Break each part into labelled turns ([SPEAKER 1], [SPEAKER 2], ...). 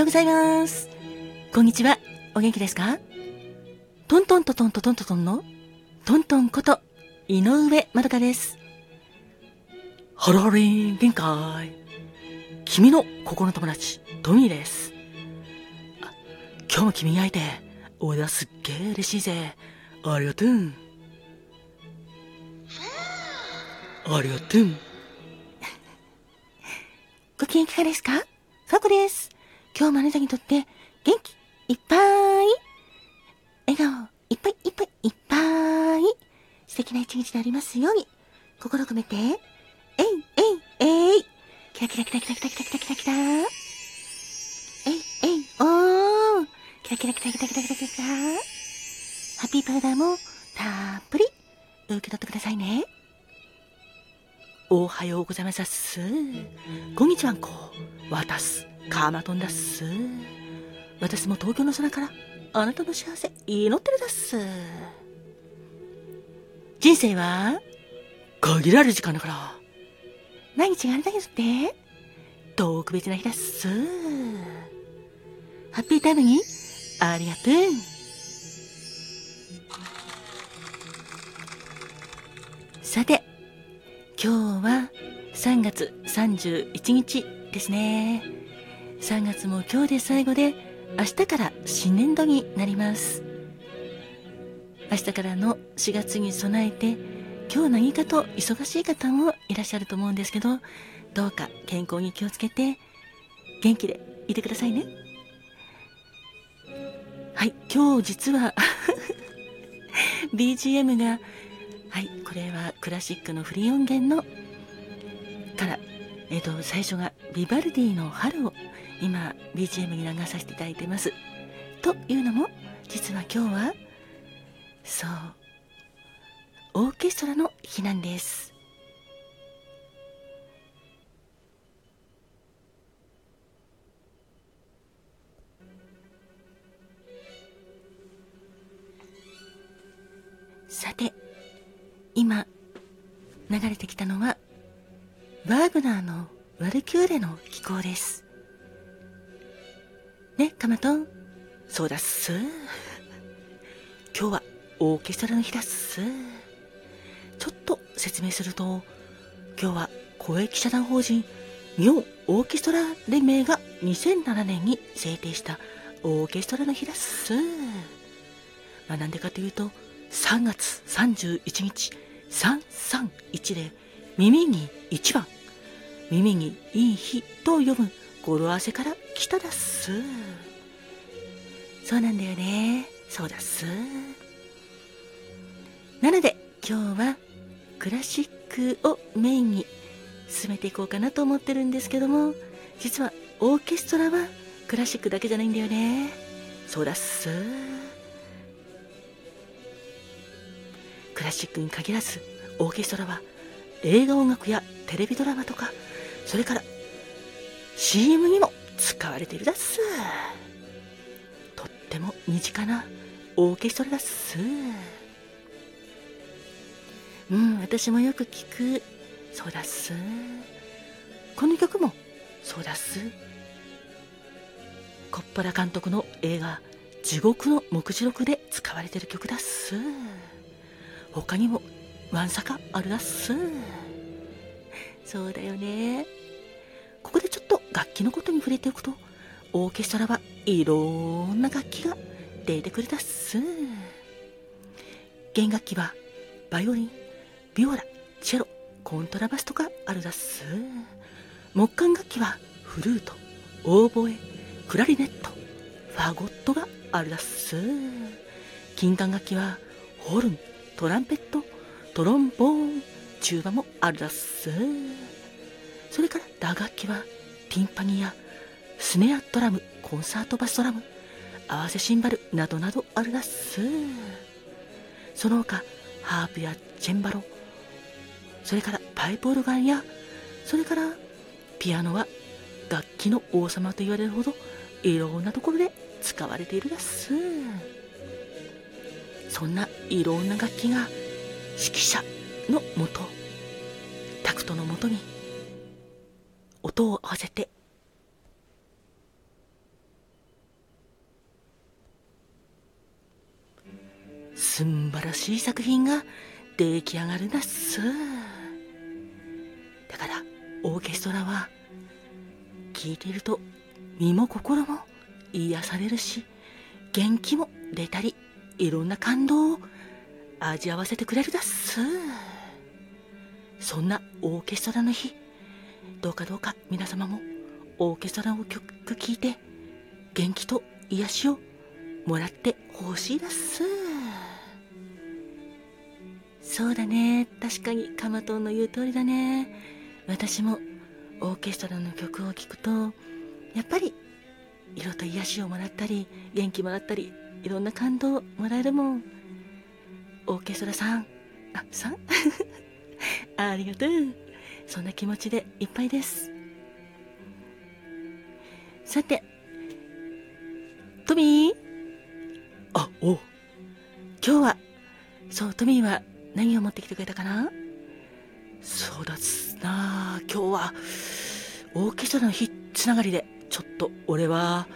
[SPEAKER 1] ようございます。こんにちは。お元気ですか？トントントントントントントンのトントンこと井上まどかです。ハロハリン限界。君の心の友達、トミーです。今日も君に会えて、俺はすっげえ嬉しいぜ。ありがとう。ありがとう。ご機嫌いかがですか？ファコです。今日もあなたにとって元気いっぱい。笑顔いっぱいいっぱいいっぱい。素敵な一日でありますように心込めて。えいえいえい。キラキラキラキラキラキラキラキラキラ。えいえい。おー。キラキラキラキラキラキラキラハッピーパウダーもたっぷり。受け取ってくださいね。おはようございます。こんにちはんこ。渡す。カマトンだっす。私も東京の空からあなたの幸せ祈ってるだっす。人生は限られる時間だから。毎日があなたにとって特別な日だっす。ハッピータイムにありがとう。さて、今日は3月31日ですね。3月も今日で最後で、明日から新年度になります。明日からの4月に備えて、今日何かと忙しい方もいらっしゃると思うんですけど、どうか健康に気をつけて、元気でいてくださいね。はい、今日実は BGM が、はい、これはクラシックのフリー音源のから、えっ、ー、と、最初がビバルディの春を今 BGM に流させていただいてます。というのも、実は今日は、そう、オーケストラの日なんです。さて、今、流れてきたのは、ワーグナーのワルキューレの気候です。ね、カマトン。そうだっす。今日はオーケストラの日だっす。ちょっと説明すると、今日は公益社団法人日本オーケストラ連盟が2007年に制定したオーケストラの日だっす。まあなんでかというと、3月31日331で耳に1番耳にいい日と読む語呂合わせから来ただっす。そうなんだよね。そうだっす。なので今日はクラシックをメインに進めていこうかなと思ってるんですけども実はオーケストラはクラシックだけじゃないんだよね。そうだっす。クラシックに限らずオーケストラは映画音楽やテレビドラマとかそれから CM にも使われているだっす。とっても身近なオーケストラだっす。うん私もよく聞く。そうだっす。この曲もそうだっす。コッポラ監督の映画「地獄の目次録」で使われてる曲だっす。他にもわんさかあるだっす。そうだよね。ここでちょっと楽器のことに触れておくとオーケストラはいろんな楽器が出てくるだっす。弦楽器はバイオリンビオラチェロコントラバスとかあるだっす。木管楽器はフルートオーボエクラリネットファゴットがあるだっす。金管楽器はホルントランペット、トロンボーン、チューバもあるだっす。それから打楽器はティンパニやスネアドラム、コンサートバスドラム、合わせシンバルなどなどあるだっす。その他、ハープやチェンバロ、それからパイプオルガンや、それからピアノは楽器の王様と言われるほどいろんなところで使われているだっす。そんないろんな楽器が指揮者のもとタクトのもとに音を合わせて。すんばらしい作品が出来上がるなっす。だからオーケストラは聴いていると身も心も癒されるし元気も出たりいろんな感動を味わわせてくれるだっす。そんなオーケストラの日どうかどうか皆様もオーケストラの曲聴いて元気と癒しをもらってほしいだっす。そうだね。確かにカマトンの言う通りだね。私もオーケストラの曲を聴くとやっぱり色と癒しをもらったり元気もらったりいろんな感動もらえるもん。オーケストラさんあさん？ありがとう。そんな気持ちでいっぱいです。さてトミー？あお今日はそうトミーは何を持ってきてくれたかな？そうだっすな。今日はオーケストラの日つながりでちょっと俺は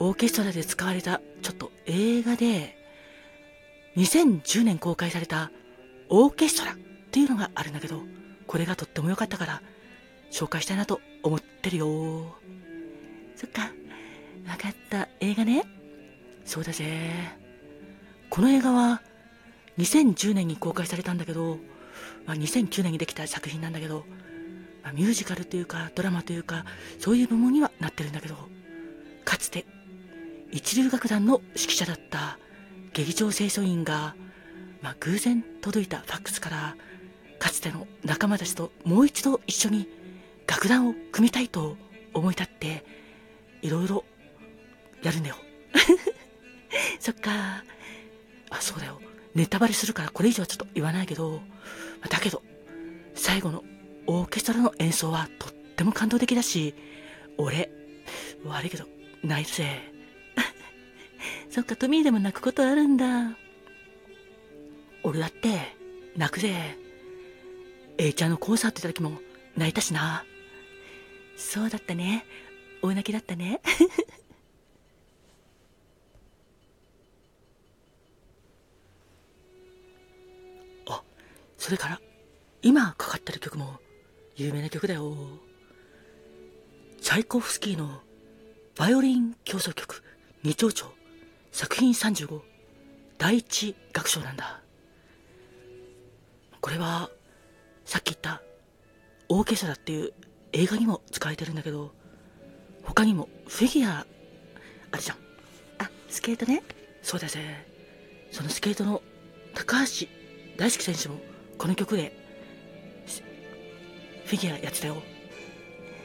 [SPEAKER 1] オーケストラで使われたちょっと映画で2010年公開されたオーケストラっていうのがあるんだけどこれがとっても良かったから紹介したいなと思ってるよ。そっか分かった映画ね。そうだぜ。この映画は2010年に公開されたんだけど、まあ、2009年にできた作品なんだけど、まあ、ミュージカルというかドラマというかそういう部門にはなってるんだけどかつて一流楽団の指揮者だった劇場清掃員が、まあ、偶然届いたファックスからかつての仲間たちともう一度一緒に楽団を組みたいと思い立っていろいろやるんだよ。そっか。あそうだよ。ネタバレするからこれ以上はちょっと言わないけど。だけど最後のオーケストラの演奏はとっても感動的だし俺悪いけど泣いたぜ。そっかトミーでも泣くことあるんだ。俺だって泣くぜ。A ちゃんのコンサート行った時も泣いたしな。そうだったね。大泣きだったね。あそれから今かかってる曲も有名な曲だよ。チャイコフスキーのバイオリン協奏曲二丁調作品35第一楽章なんだ。これはさっき言ったオーケストラっていう映画にも使われてるんだけど他にもフィギュアあるじゃん。あスケートね。そうだぜ。そのスケートの高橋大輔選手もこの曲でフィギュアやってたよ。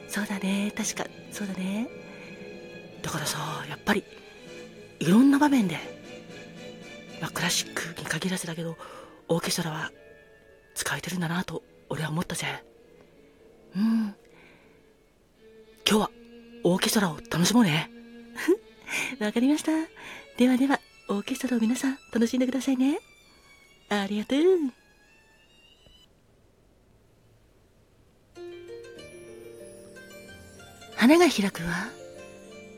[SPEAKER 1] そうだね。確かそうだね。だからさやっぱりいろんな場面で、まあ、クラシックに限らずだけどオーケストラは使われてるんだなと俺は思ったぜうん。今日はオーケストラを楽しもうね。わかりました。ではではオーケストラを皆さん楽しんでくださいね。ありがとう。花が開くは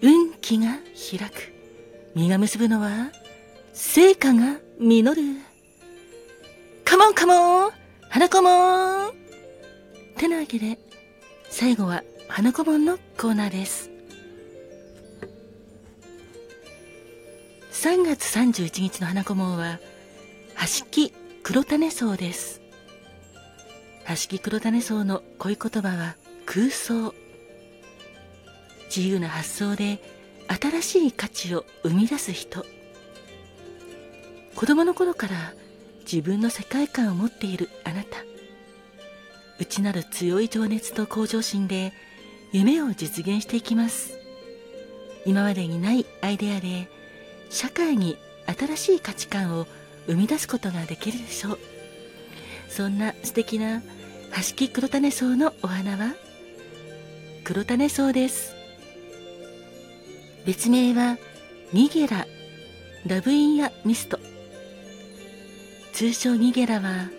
[SPEAKER 1] 運気が開く。実が結ぶのは成果が実る。カモンカモン花子もん。てなわけで最後は花子もんのコーナーです。3月31日の花子門は橋木黒種草です。橋木黒種草の恋言葉は空想。自由な発想で新しい価値を生み出す人。子供の頃から自分の世界観を持っているあなた。内なる強い情熱と向上心で夢を実現していきます。今までにないアイデアで社会に新しい価値観を生み出すことができるでしょう。そんな素敵な橋木黒種草のお花は黒種草です。別名はニゲララブインヤミスト。通称ニゲラは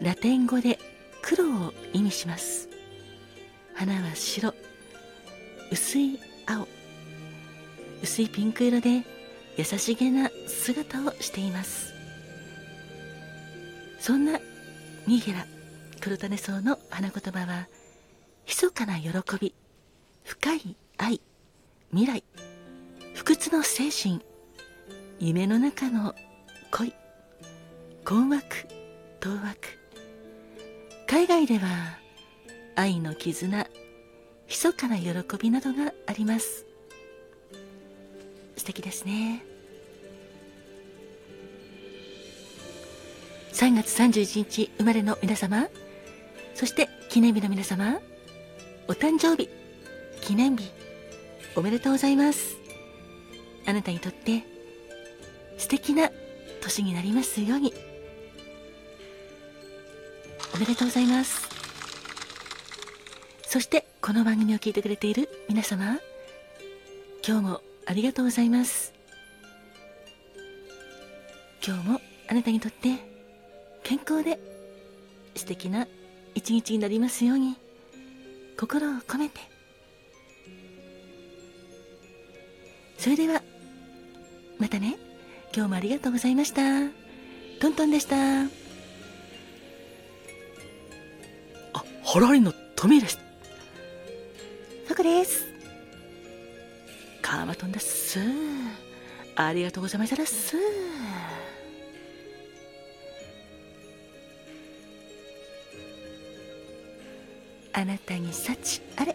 [SPEAKER 1] ラテン語で黒を意味します。花は白薄い青。薄いピンク色で優しげな姿をしています。そんなニゲラ黒種草の花言葉は密かな喜び深い愛未来不屈の精神夢の中の恋困惑当惑。海外では愛の絆密かな喜びなどがあります。素敵ですね。3月31日生まれの皆様そして記念日の皆様お誕生日記念日おめでとうございます。あなたにとって素敵な年になりますように。おめでとうございます。そしてこの番組を聞いてくれている皆様今日もありがとうございます。今日もあなたにとって健康で素敵な一日になりますように心を込めて。それではまたね。今日もありがとうございました。トントンでした。ハラリのトミーです。フクです。カーマトンです。ありがとうございましたです。あなたに幸あれ